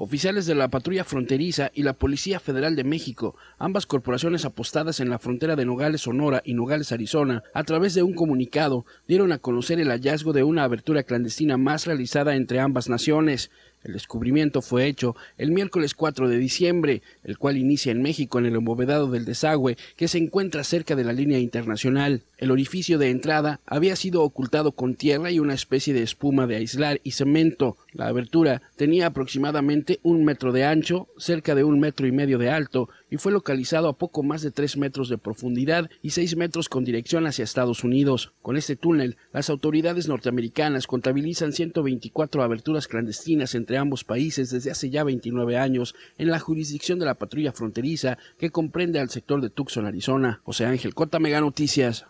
Oficiales de la Patrulla Fronteriza y la Policía Federal de México, ambas corporaciones apostadas en la frontera de Nogales, Sonora y Nogales, Arizona, a través de un comunicado, dieron a conocer el hallazgo de una abertura clandestina más realizada entre ambas naciones. El descubrimiento fue hecho el miércoles 4 de diciembre, el cual inicia en México en el embovedado del desagüe que se encuentra cerca de la línea internacional. El orificio de entrada había sido ocultado con tierra y una especie de espuma de aislar y cemento. La abertura tenía aproximadamente un metro de ancho, cerca de un metro y medio de alto, y fue localizado a poco más de tres metros de profundidad y seis metros con dirección hacia Estados Unidos. Con este túnel, las autoridades norteamericanas contabilizan 124 aberturas clandestinas ambos países desde hace ya 29 años en la jurisdicción de la patrulla fronteriza que comprende al sector de Tucson, Arizona. José Ángel Cota Mega Noticias.